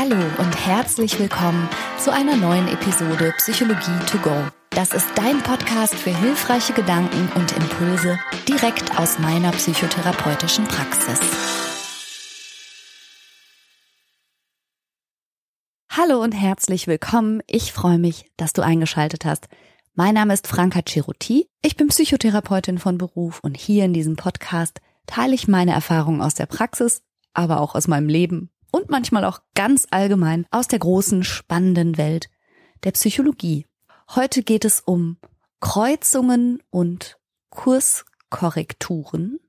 Hallo und herzlich willkommen zu einer neuen Episode Psychologie to go. Das ist dein Podcast für hilfreiche Gedanken und Impulse direkt aus meiner psychotherapeutischen Praxis. Hallo und herzlich willkommen. Ich freue mich, dass du eingeschaltet hast. Mein Name ist Franka Ceruti. Ich bin Psychotherapeutin von Beruf und hier in diesem Podcast teile ich meine Erfahrungen aus der Praxis, aber auch aus meinem Leben und manchmal auch ganz allgemein aus der großen, spannenden Welt der Psychologie. Heute geht es um Kreuzungen und Kurskorrekturen.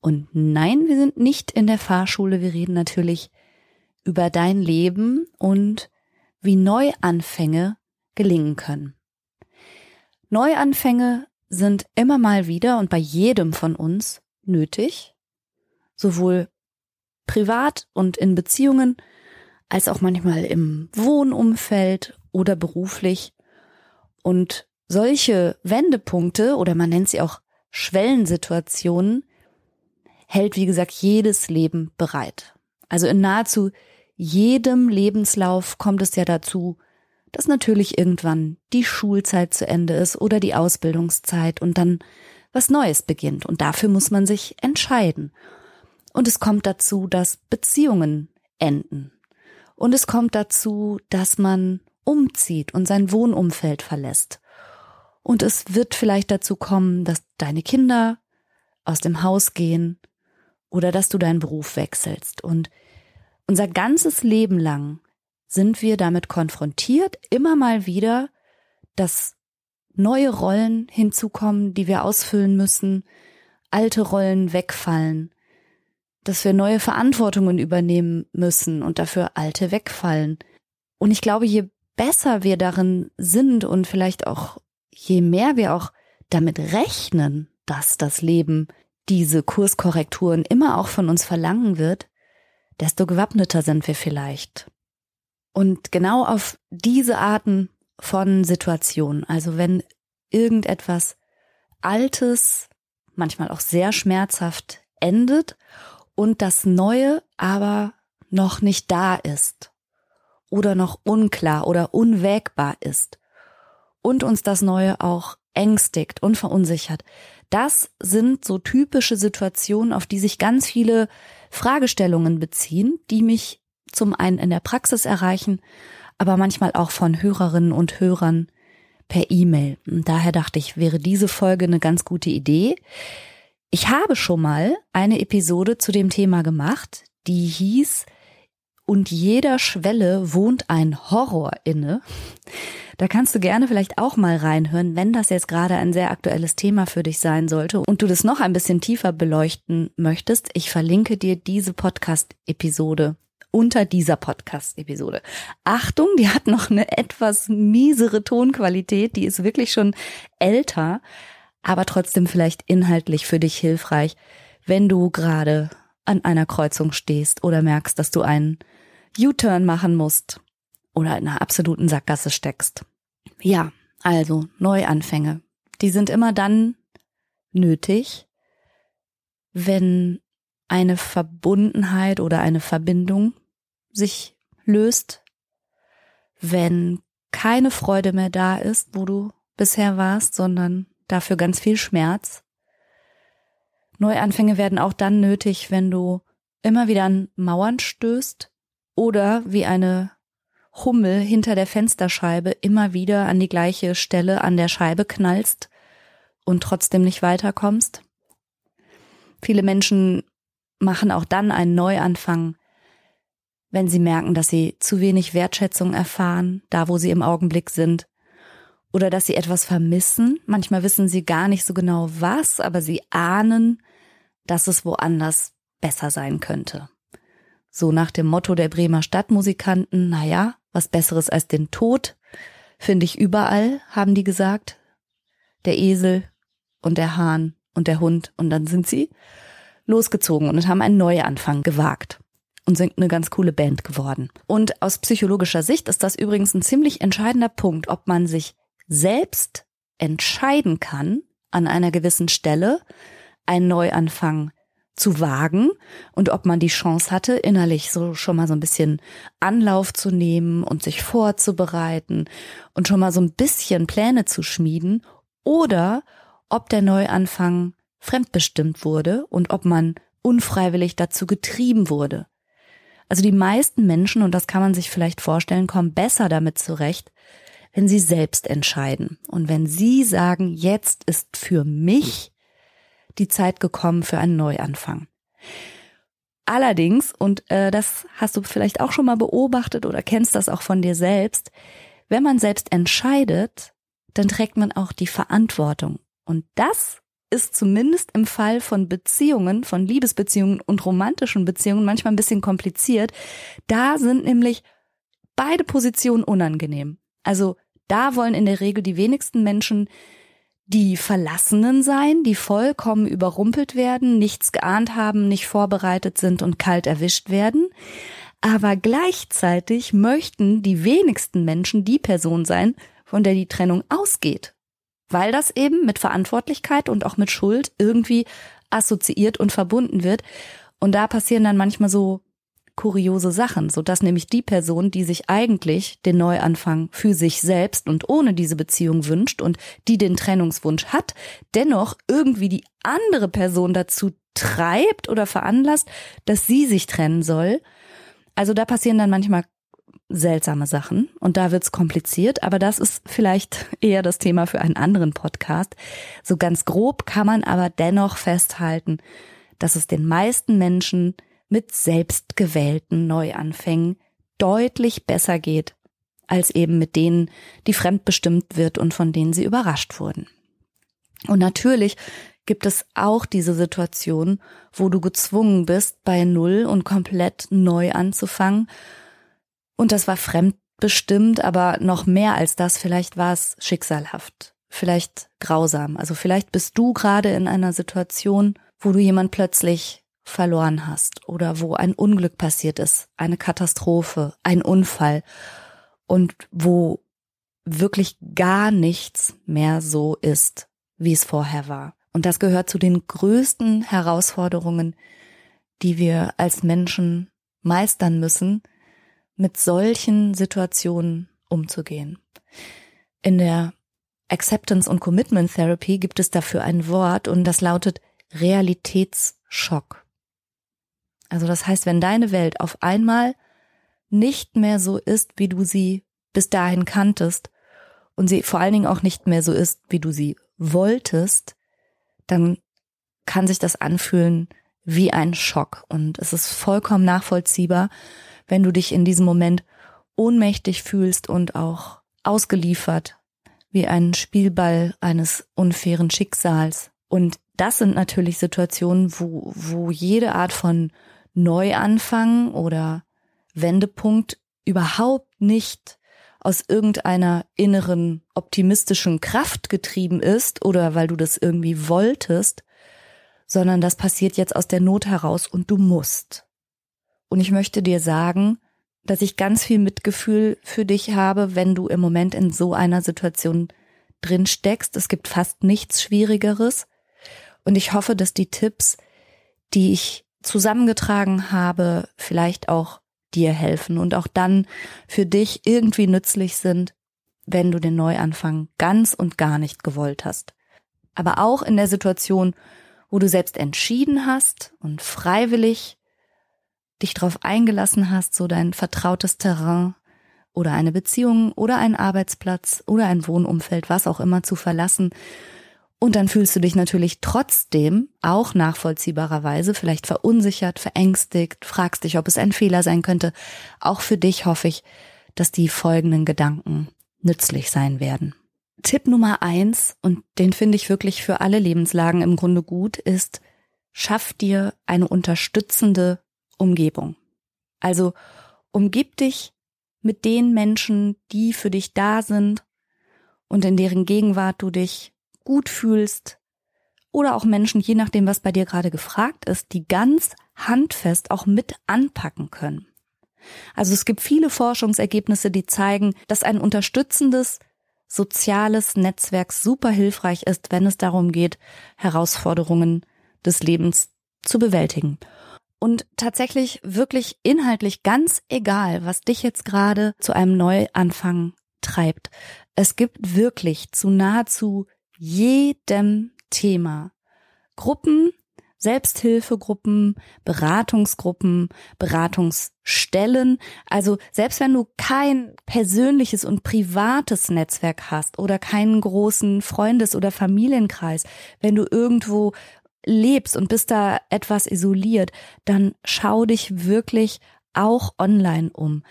Und nein, wir sind nicht in der Fahrschule, wir reden natürlich über dein Leben und wie Neuanfänge gelingen können. Neuanfänge sind immer mal wieder und bei jedem von uns nötig, sowohl privat und in Beziehungen, als auch manchmal im Wohnumfeld oder beruflich. Und solche Wendepunkte oder man nennt sie auch Schwellensituationen hält, wie gesagt, jedes Leben bereit. Also in nahezu jedem Lebenslauf kommt es ja dazu, dass natürlich irgendwann die Schulzeit zu Ende ist oder die Ausbildungszeit und dann was Neues beginnt. Und dafür muss man sich entscheiden. Und es kommt dazu, dass Beziehungen enden. Und es kommt dazu, dass man umzieht und sein Wohnumfeld verlässt. Und es wird vielleicht dazu kommen, dass deine Kinder aus dem Haus gehen oder dass du deinen Beruf wechselst. Und unser ganzes Leben lang sind wir damit konfrontiert, immer mal wieder, dass neue Rollen hinzukommen, die wir ausfüllen müssen, alte Rollen wegfallen dass wir neue Verantwortungen übernehmen müssen und dafür alte wegfallen. Und ich glaube, je besser wir darin sind und vielleicht auch je mehr wir auch damit rechnen, dass das Leben diese Kurskorrekturen immer auch von uns verlangen wird, desto gewappneter sind wir vielleicht. Und genau auf diese Arten von Situationen, also wenn irgendetwas Altes, manchmal auch sehr schmerzhaft endet und das Neue aber noch nicht da ist oder noch unklar oder unwägbar ist und uns das Neue auch ängstigt und verunsichert. Das sind so typische Situationen, auf die sich ganz viele Fragestellungen beziehen, die mich zum einen in der Praxis erreichen, aber manchmal auch von Hörerinnen und Hörern per E-Mail. Daher dachte ich, wäre diese Folge eine ganz gute Idee. Ich habe schon mal eine Episode zu dem Thema gemacht, die hieß Und jeder Schwelle wohnt ein Horror inne. Da kannst du gerne vielleicht auch mal reinhören, wenn das jetzt gerade ein sehr aktuelles Thema für dich sein sollte und du das noch ein bisschen tiefer beleuchten möchtest. Ich verlinke dir diese Podcast-Episode unter dieser Podcast-Episode. Achtung, die hat noch eine etwas miesere Tonqualität, die ist wirklich schon älter aber trotzdem vielleicht inhaltlich für dich hilfreich, wenn du gerade an einer Kreuzung stehst oder merkst, dass du einen U-Turn machen musst oder in einer absoluten Sackgasse steckst. Ja, also Neuanfänge. Die sind immer dann nötig, wenn eine Verbundenheit oder eine Verbindung sich löst, wenn keine Freude mehr da ist, wo du bisher warst, sondern dafür ganz viel Schmerz. Neuanfänge werden auch dann nötig, wenn du immer wieder an Mauern stößt oder wie eine Hummel hinter der Fensterscheibe immer wieder an die gleiche Stelle an der Scheibe knallst und trotzdem nicht weiterkommst. Viele Menschen machen auch dann einen Neuanfang, wenn sie merken, dass sie zu wenig Wertschätzung erfahren, da wo sie im Augenblick sind, oder dass sie etwas vermissen. Manchmal wissen sie gar nicht so genau was, aber sie ahnen, dass es woanders besser sein könnte. So nach dem Motto der Bremer Stadtmusikanten, naja, was Besseres als den Tod finde ich überall, haben die gesagt. Der Esel und der Hahn und der Hund und dann sind sie losgezogen und haben einen Neuanfang gewagt und sind eine ganz coole Band geworden. Und aus psychologischer Sicht ist das übrigens ein ziemlich entscheidender Punkt, ob man sich selbst entscheiden kann, an einer gewissen Stelle einen Neuanfang zu wagen und ob man die Chance hatte, innerlich so schon mal so ein bisschen Anlauf zu nehmen und sich vorzubereiten und schon mal so ein bisschen Pläne zu schmieden oder ob der Neuanfang fremdbestimmt wurde und ob man unfreiwillig dazu getrieben wurde. Also die meisten Menschen, und das kann man sich vielleicht vorstellen, kommen besser damit zurecht, wenn sie selbst entscheiden. Und wenn sie sagen, jetzt ist für mich die Zeit gekommen für einen Neuanfang. Allerdings, und äh, das hast du vielleicht auch schon mal beobachtet oder kennst das auch von dir selbst, wenn man selbst entscheidet, dann trägt man auch die Verantwortung. Und das ist zumindest im Fall von Beziehungen, von Liebesbeziehungen und romantischen Beziehungen manchmal ein bisschen kompliziert. Da sind nämlich beide Positionen unangenehm. Also da wollen in der Regel die wenigsten Menschen die Verlassenen sein, die vollkommen überrumpelt werden, nichts geahnt haben, nicht vorbereitet sind und kalt erwischt werden. Aber gleichzeitig möchten die wenigsten Menschen die Person sein, von der die Trennung ausgeht. Weil das eben mit Verantwortlichkeit und auch mit Schuld irgendwie assoziiert und verbunden wird. Und da passieren dann manchmal so kuriose Sachen, so dass nämlich die Person, die sich eigentlich den Neuanfang für sich selbst und ohne diese Beziehung wünscht und die den Trennungswunsch hat, dennoch irgendwie die andere Person dazu treibt oder veranlasst, dass sie sich trennen soll. Also da passieren dann manchmal seltsame Sachen und da wird's kompliziert, aber das ist vielleicht eher das Thema für einen anderen Podcast. So ganz grob kann man aber dennoch festhalten, dass es den meisten Menschen mit selbstgewählten Neuanfängen deutlich besser geht, als eben mit denen, die fremdbestimmt wird und von denen sie überrascht wurden. Und natürlich gibt es auch diese Situation, wo du gezwungen bist, bei Null und komplett neu anzufangen. Und das war fremdbestimmt, aber noch mehr als das, vielleicht war es schicksalhaft, vielleicht grausam. Also vielleicht bist du gerade in einer Situation, wo du jemand plötzlich verloren hast oder wo ein Unglück passiert ist, eine Katastrophe, ein Unfall und wo wirklich gar nichts mehr so ist, wie es vorher war. Und das gehört zu den größten Herausforderungen, die wir als Menschen meistern müssen, mit solchen Situationen umzugehen. In der Acceptance und Commitment Therapy gibt es dafür ein Wort und das lautet Realitätsschock. Also das heißt, wenn deine Welt auf einmal nicht mehr so ist, wie du sie bis dahin kanntest und sie vor allen Dingen auch nicht mehr so ist, wie du sie wolltest, dann kann sich das anfühlen wie ein Schock. Und es ist vollkommen nachvollziehbar, wenn du dich in diesem Moment ohnmächtig fühlst und auch ausgeliefert wie ein Spielball eines unfairen Schicksals. Und das sind natürlich Situationen, wo, wo jede Art von Neuanfang oder Wendepunkt überhaupt nicht aus irgendeiner inneren optimistischen Kraft getrieben ist oder weil du das irgendwie wolltest, sondern das passiert jetzt aus der Not heraus und du musst. Und ich möchte dir sagen, dass ich ganz viel Mitgefühl für dich habe, wenn du im Moment in so einer Situation drin steckst. Es gibt fast nichts Schwierigeres. Und ich hoffe, dass die Tipps, die ich zusammengetragen habe, vielleicht auch dir helfen und auch dann für dich irgendwie nützlich sind, wenn du den Neuanfang ganz und gar nicht gewollt hast. Aber auch in der Situation, wo du selbst entschieden hast und freiwillig dich darauf eingelassen hast, so dein vertrautes Terrain oder eine Beziehung oder einen Arbeitsplatz oder ein Wohnumfeld, was auch immer zu verlassen und dann fühlst du dich natürlich trotzdem auch nachvollziehbarerweise vielleicht verunsichert, verängstigt, fragst dich, ob es ein Fehler sein könnte. Auch für dich hoffe ich, dass die folgenden Gedanken nützlich sein werden. Tipp Nummer eins, und den finde ich wirklich für alle Lebenslagen im Grunde gut, ist, schaff dir eine unterstützende Umgebung. Also umgib dich mit den Menschen, die für dich da sind und in deren Gegenwart du dich gut fühlst oder auch Menschen, je nachdem, was bei dir gerade gefragt ist, die ganz handfest auch mit anpacken können. Also es gibt viele Forschungsergebnisse, die zeigen, dass ein unterstützendes soziales Netzwerk super hilfreich ist, wenn es darum geht, Herausforderungen des Lebens zu bewältigen. Und tatsächlich wirklich inhaltlich ganz egal, was dich jetzt gerade zu einem Neuanfang treibt. Es gibt wirklich zu nahezu jedem Thema Gruppen, Selbsthilfegruppen, Beratungsgruppen, Beratungsstellen. Also selbst wenn du kein persönliches und privates Netzwerk hast oder keinen großen Freundes- oder Familienkreis, wenn du irgendwo lebst und bist da etwas isoliert, dann schau dich wirklich auch online um.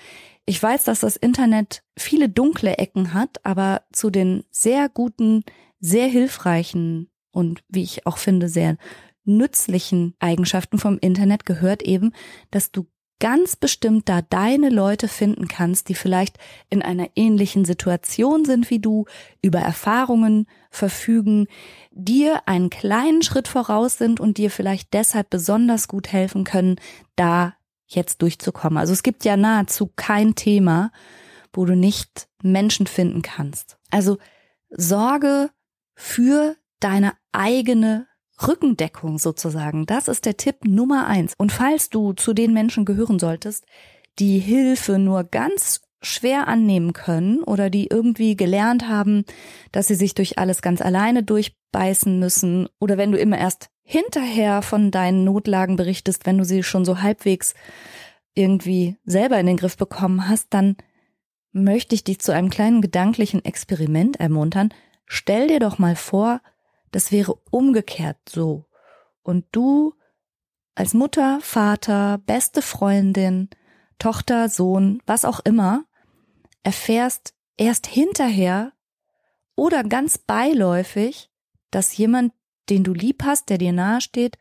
Ich weiß, dass das Internet viele dunkle Ecken hat, aber zu den sehr guten, sehr hilfreichen und wie ich auch finde, sehr nützlichen Eigenschaften vom Internet gehört eben, dass du ganz bestimmt da deine Leute finden kannst, die vielleicht in einer ähnlichen Situation sind wie du, über Erfahrungen verfügen, dir einen kleinen Schritt voraus sind und dir vielleicht deshalb besonders gut helfen können, da jetzt durchzukommen. Also es gibt ja nahezu kein Thema, wo du nicht Menschen finden kannst. Also sorge für deine eigene Rückendeckung sozusagen. Das ist der Tipp Nummer eins. Und falls du zu den Menschen gehören solltest, die Hilfe nur ganz schwer annehmen können oder die irgendwie gelernt haben, dass sie sich durch alles ganz alleine durchbeißen müssen oder wenn du immer erst hinterher von deinen Notlagen berichtest, wenn du sie schon so halbwegs irgendwie selber in den Griff bekommen hast, dann möchte ich dich zu einem kleinen gedanklichen Experiment ermuntern. Stell dir doch mal vor, das wäre umgekehrt so. Und du als Mutter, Vater, beste Freundin, Tochter, Sohn, was auch immer, erfährst erst hinterher oder ganz beiläufig, dass jemand, den du lieb hast, der dir nahesteht,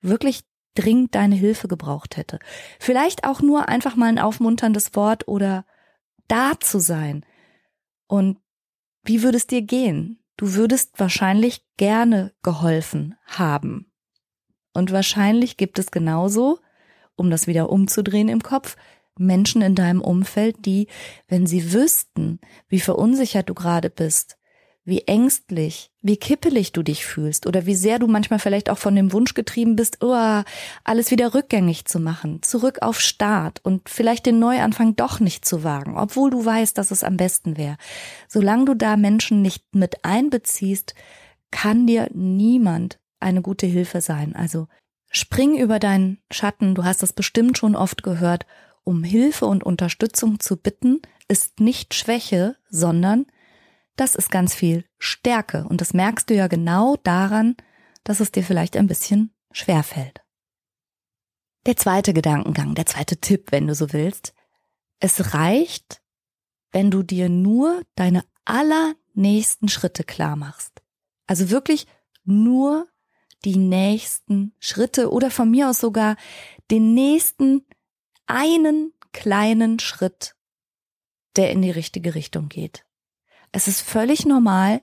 wirklich dringend deine Hilfe gebraucht hätte. Vielleicht auch nur einfach mal ein aufmunterndes Wort oder da zu sein. Und wie würde es dir gehen? Du würdest wahrscheinlich gerne geholfen haben. Und wahrscheinlich gibt es genauso, um das wieder umzudrehen im Kopf, Menschen in deinem Umfeld, die, wenn sie wüssten, wie verunsichert du gerade bist, wie ängstlich, wie kippelig du dich fühlst oder wie sehr du manchmal vielleicht auch von dem Wunsch getrieben bist, oh, alles wieder rückgängig zu machen, zurück auf Start und vielleicht den Neuanfang doch nicht zu wagen, obwohl du weißt, dass es am besten wäre. Solange du da Menschen nicht mit einbeziehst, kann dir niemand eine gute Hilfe sein. Also spring über deinen Schatten, du hast das bestimmt schon oft gehört, um Hilfe und Unterstützung zu bitten, ist nicht Schwäche, sondern das ist ganz viel Stärke. Und das merkst du ja genau daran, dass es dir vielleicht ein bisschen schwer fällt. Der zweite Gedankengang, der zweite Tipp, wenn du so willst. Es reicht, wenn du dir nur deine allernächsten Schritte klar machst. Also wirklich nur die nächsten Schritte oder von mir aus sogar den nächsten einen kleinen Schritt, der in die richtige Richtung geht. Es ist völlig normal,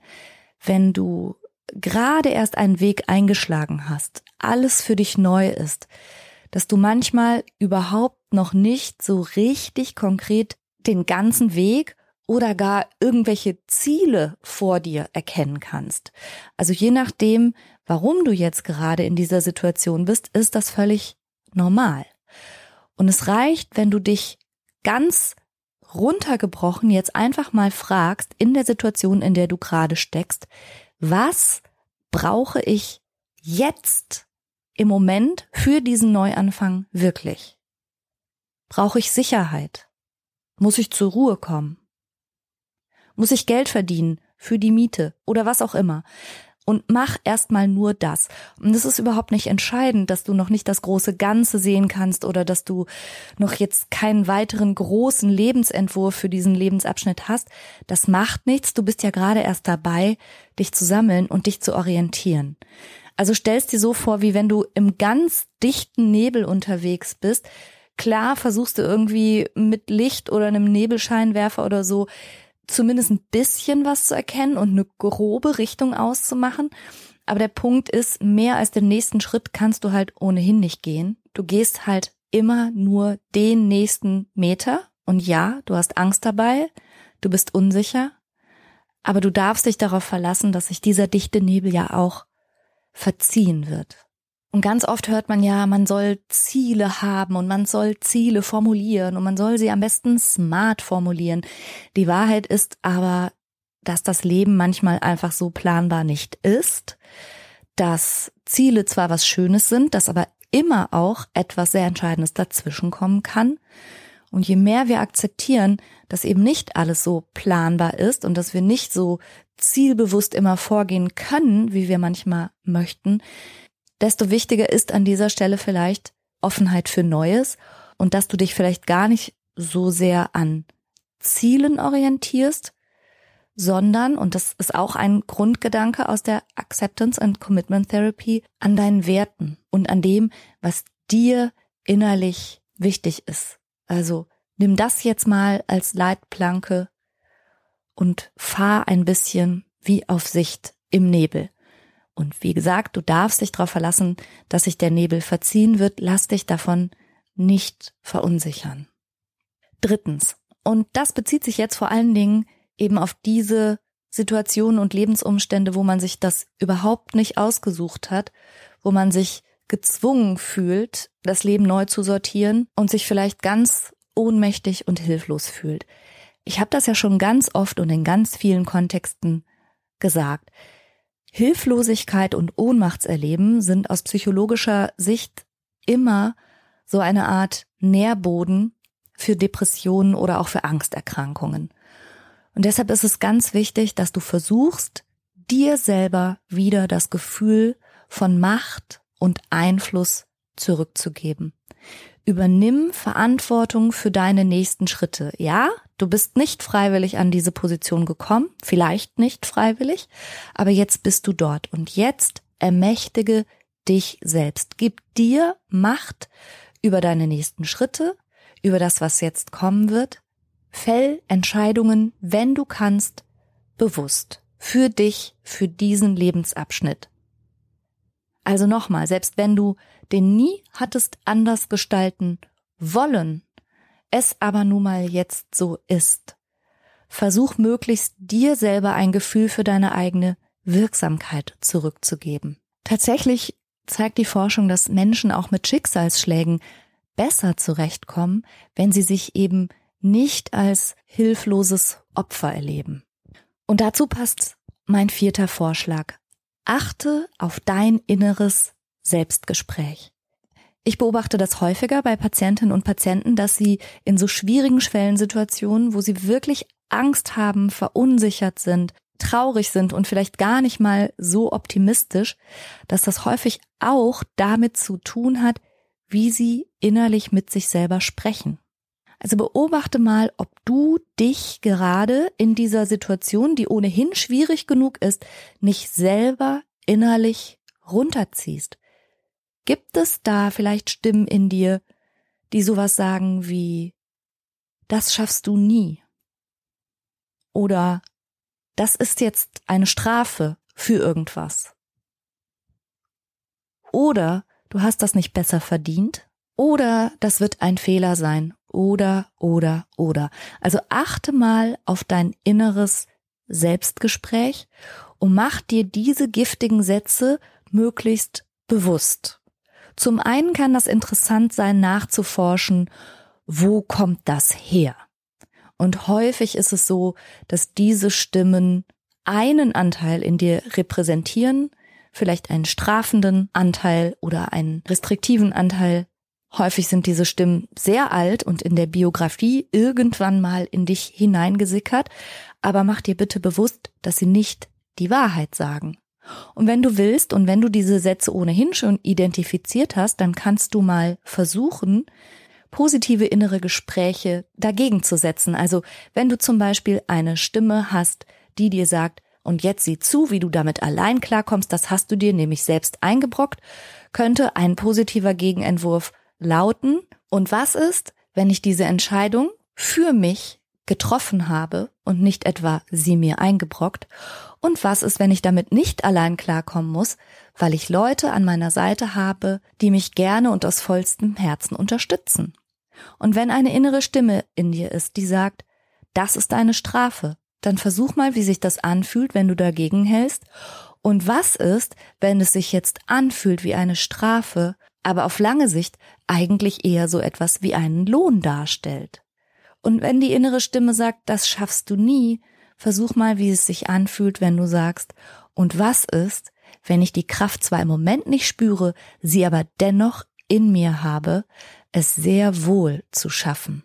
wenn du gerade erst einen Weg eingeschlagen hast, alles für dich neu ist, dass du manchmal überhaupt noch nicht so richtig konkret den ganzen Weg oder gar irgendwelche Ziele vor dir erkennen kannst. Also je nachdem, warum du jetzt gerade in dieser Situation bist, ist das völlig normal. Und es reicht, wenn du dich ganz runtergebrochen jetzt einfach mal fragst, in der Situation, in der du gerade steckst, was brauche ich jetzt im Moment für diesen Neuanfang wirklich? Brauche ich Sicherheit? Muss ich zur Ruhe kommen? Muss ich Geld verdienen für die Miete oder was auch immer? Und mach erstmal nur das. Und es ist überhaupt nicht entscheidend, dass du noch nicht das große Ganze sehen kannst oder dass du noch jetzt keinen weiteren großen Lebensentwurf für diesen Lebensabschnitt hast. Das macht nichts. Du bist ja gerade erst dabei, dich zu sammeln und dich zu orientieren. Also stellst dir so vor, wie wenn du im ganz dichten Nebel unterwegs bist. Klar versuchst du irgendwie mit Licht oder einem Nebelscheinwerfer oder so zumindest ein bisschen was zu erkennen und eine grobe Richtung auszumachen. Aber der Punkt ist, mehr als den nächsten Schritt kannst du halt ohnehin nicht gehen. Du gehst halt immer nur den nächsten Meter. Und ja, du hast Angst dabei, du bist unsicher, aber du darfst dich darauf verlassen, dass sich dieser dichte Nebel ja auch verziehen wird. Und ganz oft hört man ja, man soll Ziele haben und man soll Ziele formulieren und man soll sie am besten smart formulieren. Die Wahrheit ist aber, dass das Leben manchmal einfach so planbar nicht ist, dass Ziele zwar was Schönes sind, dass aber immer auch etwas sehr Entscheidendes dazwischenkommen kann. Und je mehr wir akzeptieren, dass eben nicht alles so planbar ist und dass wir nicht so zielbewusst immer vorgehen können, wie wir manchmal möchten, desto wichtiger ist an dieser Stelle vielleicht Offenheit für Neues und dass du dich vielleicht gar nicht so sehr an Zielen orientierst, sondern, und das ist auch ein Grundgedanke aus der Acceptance and Commitment Therapy, an deinen Werten und an dem, was dir innerlich wichtig ist. Also nimm das jetzt mal als Leitplanke und fahr ein bisschen wie auf Sicht im Nebel. Und wie gesagt, du darfst dich darauf verlassen, dass sich der Nebel verziehen wird. Lass dich davon nicht verunsichern. Drittens, und das bezieht sich jetzt vor allen Dingen eben auf diese Situationen und Lebensumstände, wo man sich das überhaupt nicht ausgesucht hat, wo man sich gezwungen fühlt, das Leben neu zu sortieren und sich vielleicht ganz ohnmächtig und hilflos fühlt. Ich habe das ja schon ganz oft und in ganz vielen Kontexten gesagt. Hilflosigkeit und Ohnmachtserleben sind aus psychologischer Sicht immer so eine Art Nährboden für Depressionen oder auch für Angsterkrankungen. Und deshalb ist es ganz wichtig, dass du versuchst, dir selber wieder das Gefühl von Macht und Einfluss zurückzugeben. Übernimm Verantwortung für deine nächsten Schritte. Ja, du bist nicht freiwillig an diese Position gekommen, vielleicht nicht freiwillig, aber jetzt bist du dort und jetzt ermächtige dich selbst. Gib dir Macht über deine nächsten Schritte, über das, was jetzt kommen wird. Fäll Entscheidungen, wenn du kannst, bewusst. Für dich, für diesen Lebensabschnitt. Also nochmal, selbst wenn du den nie hattest anders gestalten wollen, es aber nun mal jetzt so ist. Versuch möglichst dir selber ein Gefühl für deine eigene Wirksamkeit zurückzugeben. Tatsächlich zeigt die Forschung, dass Menschen auch mit Schicksalsschlägen besser zurechtkommen, wenn sie sich eben nicht als hilfloses Opfer erleben. Und dazu passt mein vierter Vorschlag. Achte auf dein inneres Selbstgespräch. Ich beobachte das häufiger bei Patientinnen und Patienten, dass sie in so schwierigen Schwellensituationen, wo sie wirklich Angst haben, verunsichert sind, traurig sind und vielleicht gar nicht mal so optimistisch, dass das häufig auch damit zu tun hat, wie sie innerlich mit sich selber sprechen. Also beobachte mal, ob du dich gerade in dieser Situation, die ohnehin schwierig genug ist, nicht selber innerlich runterziehst. Gibt es da vielleicht Stimmen in dir, die sowas sagen wie, das schaffst du nie? Oder das ist jetzt eine Strafe für irgendwas? Oder du hast das nicht besser verdient? Oder das wird ein Fehler sein? Oder, oder, oder. Also achte mal auf dein inneres Selbstgespräch und mach dir diese giftigen Sätze möglichst bewusst. Zum einen kann das interessant sein, nachzuforschen, wo kommt das her? Und häufig ist es so, dass diese Stimmen einen Anteil in dir repräsentieren, vielleicht einen strafenden Anteil oder einen restriktiven Anteil. Häufig sind diese Stimmen sehr alt und in der Biografie irgendwann mal in dich hineingesickert, aber mach dir bitte bewusst, dass sie nicht die Wahrheit sagen. Und wenn du willst und wenn du diese Sätze ohnehin schon identifiziert hast, dann kannst du mal versuchen, positive innere Gespräche dagegen zu setzen. Also wenn du zum Beispiel eine Stimme hast, die dir sagt, und jetzt sieh zu, wie du damit allein klarkommst, das hast du dir nämlich selbst eingebrockt, könnte ein positiver Gegenentwurf lauten. Und was ist, wenn ich diese Entscheidung für mich getroffen habe und nicht etwa sie mir eingebrockt? Und was ist, wenn ich damit nicht allein klarkommen muss, weil ich Leute an meiner Seite habe, die mich gerne und aus vollstem Herzen unterstützen? Und wenn eine innere Stimme in dir ist, die sagt, das ist eine Strafe, dann versuch mal, wie sich das anfühlt, wenn du dagegen hältst Und was ist, wenn es sich jetzt anfühlt wie eine Strafe, aber auf lange Sicht eigentlich eher so etwas wie einen Lohn darstellt? Und wenn die innere Stimme sagt, das schaffst du nie, versuch mal, wie es sich anfühlt, wenn du sagst, und was ist, wenn ich die Kraft zwar im Moment nicht spüre, sie aber dennoch in mir habe, es sehr wohl zu schaffen.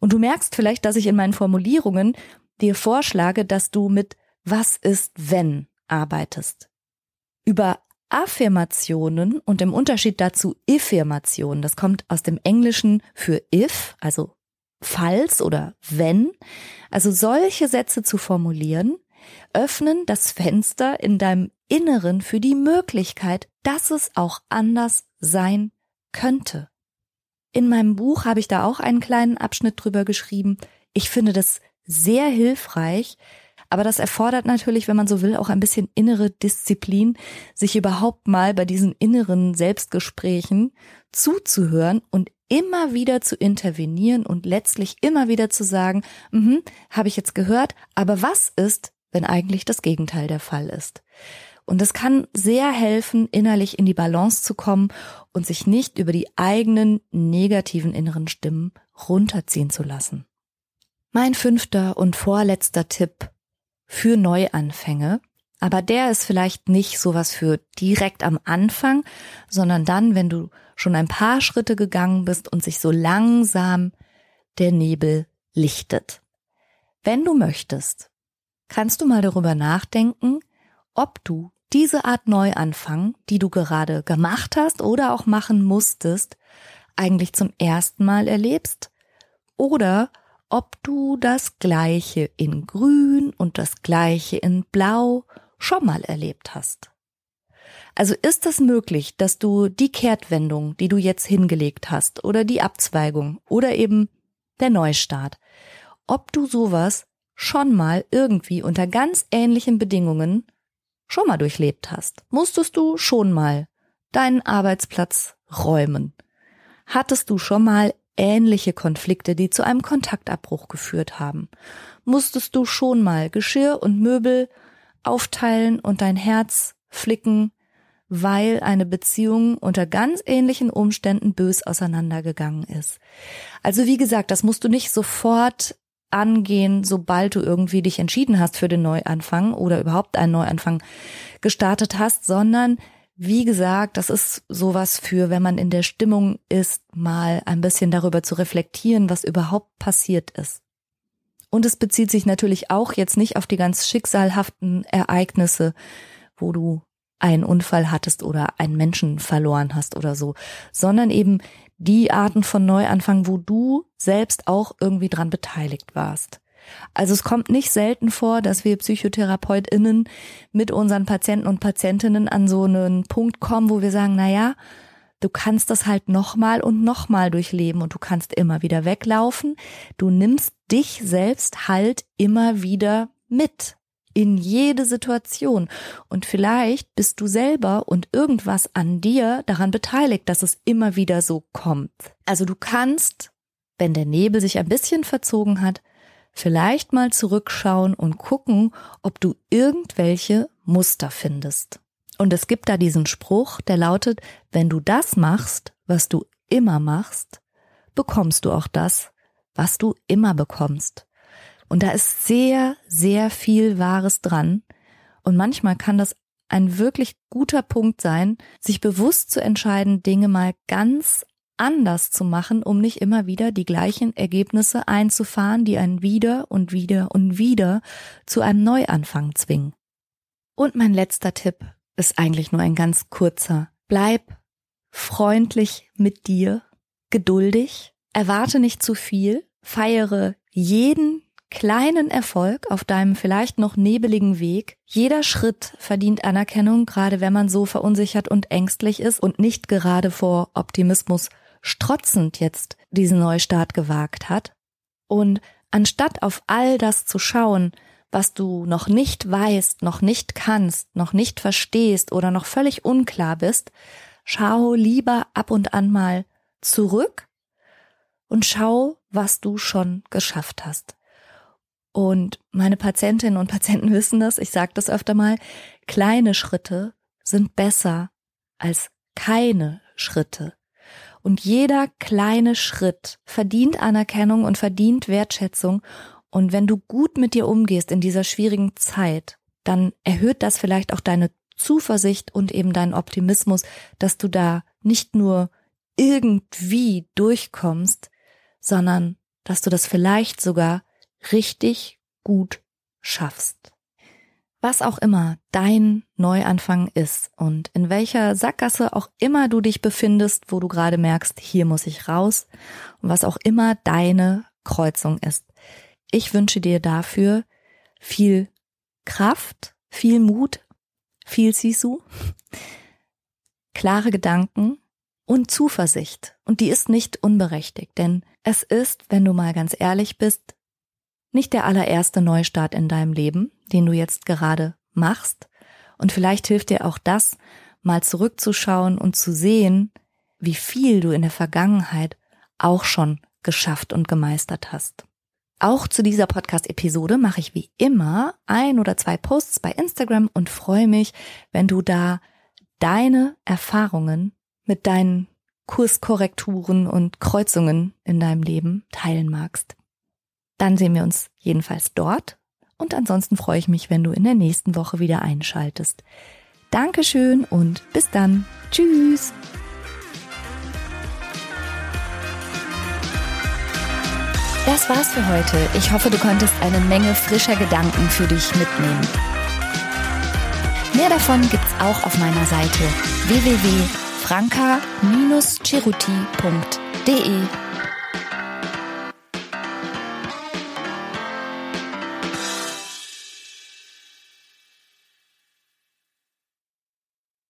Und du merkst vielleicht, dass ich in meinen Formulierungen dir vorschlage, dass du mit was ist wenn arbeitest. Über Affirmationen und im Unterschied dazu Affirmationen, das kommt aus dem Englischen für if, also falls oder wenn, also solche Sätze zu formulieren, öffnen das Fenster in deinem Inneren für die Möglichkeit, dass es auch anders sein könnte. In meinem Buch habe ich da auch einen kleinen Abschnitt drüber geschrieben. Ich finde das sehr hilfreich, aber das erfordert natürlich, wenn man so will, auch ein bisschen innere Disziplin, sich überhaupt mal bei diesen inneren Selbstgesprächen zuzuhören und immer wieder zu intervenieren und letztlich immer wieder zu sagen, mhm, habe ich jetzt gehört, aber was ist, wenn eigentlich das Gegenteil der Fall ist? Und es kann sehr helfen, innerlich in die Balance zu kommen und sich nicht über die eigenen negativen inneren Stimmen runterziehen zu lassen. Mein fünfter und vorletzter Tipp für Neuanfänge, aber der ist vielleicht nicht sowas für direkt am Anfang, sondern dann, wenn du schon ein paar Schritte gegangen bist und sich so langsam der Nebel lichtet. Wenn du möchtest, kannst du mal darüber nachdenken, ob du diese Art Neuanfang, die du gerade gemacht hast oder auch machen musstest, eigentlich zum ersten Mal erlebst oder ob du das gleiche in grün und das gleiche in blau schon mal erlebt hast. Also ist es möglich, dass du die Kehrtwendung, die du jetzt hingelegt hast, oder die Abzweigung oder eben der Neustart, ob du sowas schon mal irgendwie unter ganz ähnlichen Bedingungen schon mal durchlebt hast? Musstest du schon mal deinen Arbeitsplatz räumen? Hattest du schon mal ähnliche Konflikte, die zu einem Kontaktabbruch geführt haben? Musstest du schon mal Geschirr und Möbel aufteilen und dein Herz flicken, weil eine Beziehung unter ganz ähnlichen Umständen bös auseinandergegangen ist? Also wie gesagt, das musst du nicht sofort angehen, sobald du irgendwie dich entschieden hast für den Neuanfang oder überhaupt einen Neuanfang gestartet hast, sondern wie gesagt, das ist sowas für, wenn man in der Stimmung ist, mal ein bisschen darüber zu reflektieren, was überhaupt passiert ist. Und es bezieht sich natürlich auch jetzt nicht auf die ganz schicksalhaften Ereignisse, wo du einen Unfall hattest oder einen Menschen verloren hast oder so, sondern eben die Arten von Neuanfang, wo du selbst auch irgendwie dran beteiligt warst. Also es kommt nicht selten vor, dass wir PsychotherapeutInnen mit unseren Patienten und Patientinnen an so einen Punkt kommen, wo wir sagen, na ja, du kannst das halt nochmal und nochmal durchleben und du kannst immer wieder weglaufen. Du nimmst dich selbst halt immer wieder mit in jede Situation. Und vielleicht bist du selber und irgendwas an dir daran beteiligt, dass es immer wieder so kommt. Also du kannst, wenn der Nebel sich ein bisschen verzogen hat, vielleicht mal zurückschauen und gucken, ob du irgendwelche Muster findest. Und es gibt da diesen Spruch, der lautet, wenn du das machst, was du immer machst, bekommst du auch das, was du immer bekommst. Und da ist sehr, sehr viel Wahres dran. Und manchmal kann das ein wirklich guter Punkt sein, sich bewusst zu entscheiden, Dinge mal ganz anders zu machen, um nicht immer wieder die gleichen Ergebnisse einzufahren, die einen wieder und wieder und wieder zu einem Neuanfang zwingen. Und mein letzter Tipp ist eigentlich nur ein ganz kurzer. Bleib freundlich mit dir, geduldig, erwarte nicht zu viel, feiere jeden kleinen Erfolg auf deinem vielleicht noch nebeligen Weg. Jeder Schritt verdient Anerkennung, gerade wenn man so verunsichert und ängstlich ist und nicht gerade vor Optimismus strotzend jetzt diesen Neustart gewagt hat. Und anstatt auf all das zu schauen, was du noch nicht weißt, noch nicht kannst, noch nicht verstehst oder noch völlig unklar bist, schau lieber ab und an mal zurück und schau, was du schon geschafft hast. Und meine Patientinnen und Patienten wissen das, ich sage das öfter mal, kleine Schritte sind besser als keine Schritte. Und jeder kleine Schritt verdient Anerkennung und verdient Wertschätzung. Und wenn du gut mit dir umgehst in dieser schwierigen Zeit, dann erhöht das vielleicht auch deine Zuversicht und eben deinen Optimismus, dass du da nicht nur irgendwie durchkommst, sondern dass du das vielleicht sogar richtig gut schaffst. Was auch immer dein Neuanfang ist und in welcher Sackgasse auch immer du dich befindest, wo du gerade merkst, hier muss ich raus und was auch immer deine Kreuzung ist. Ich wünsche dir dafür viel Kraft, viel Mut, viel Sisu, klare Gedanken und Zuversicht. Und die ist nicht unberechtigt, denn es ist, wenn du mal ganz ehrlich bist, nicht der allererste Neustart in deinem Leben, den du jetzt gerade machst. Und vielleicht hilft dir auch das, mal zurückzuschauen und zu sehen, wie viel du in der Vergangenheit auch schon geschafft und gemeistert hast. Auch zu dieser Podcast-Episode mache ich wie immer ein oder zwei Posts bei Instagram und freue mich, wenn du da deine Erfahrungen mit deinen Kurskorrekturen und Kreuzungen in deinem Leben teilen magst. Dann sehen wir uns jedenfalls dort und ansonsten freue ich mich, wenn du in der nächsten Woche wieder einschaltest. Dankeschön und bis dann. Tschüss. Das war's für heute. Ich hoffe, du konntest eine Menge frischer Gedanken für dich mitnehmen. Mehr davon gibt's auch auf meiner Seite www.franca-ceruti.de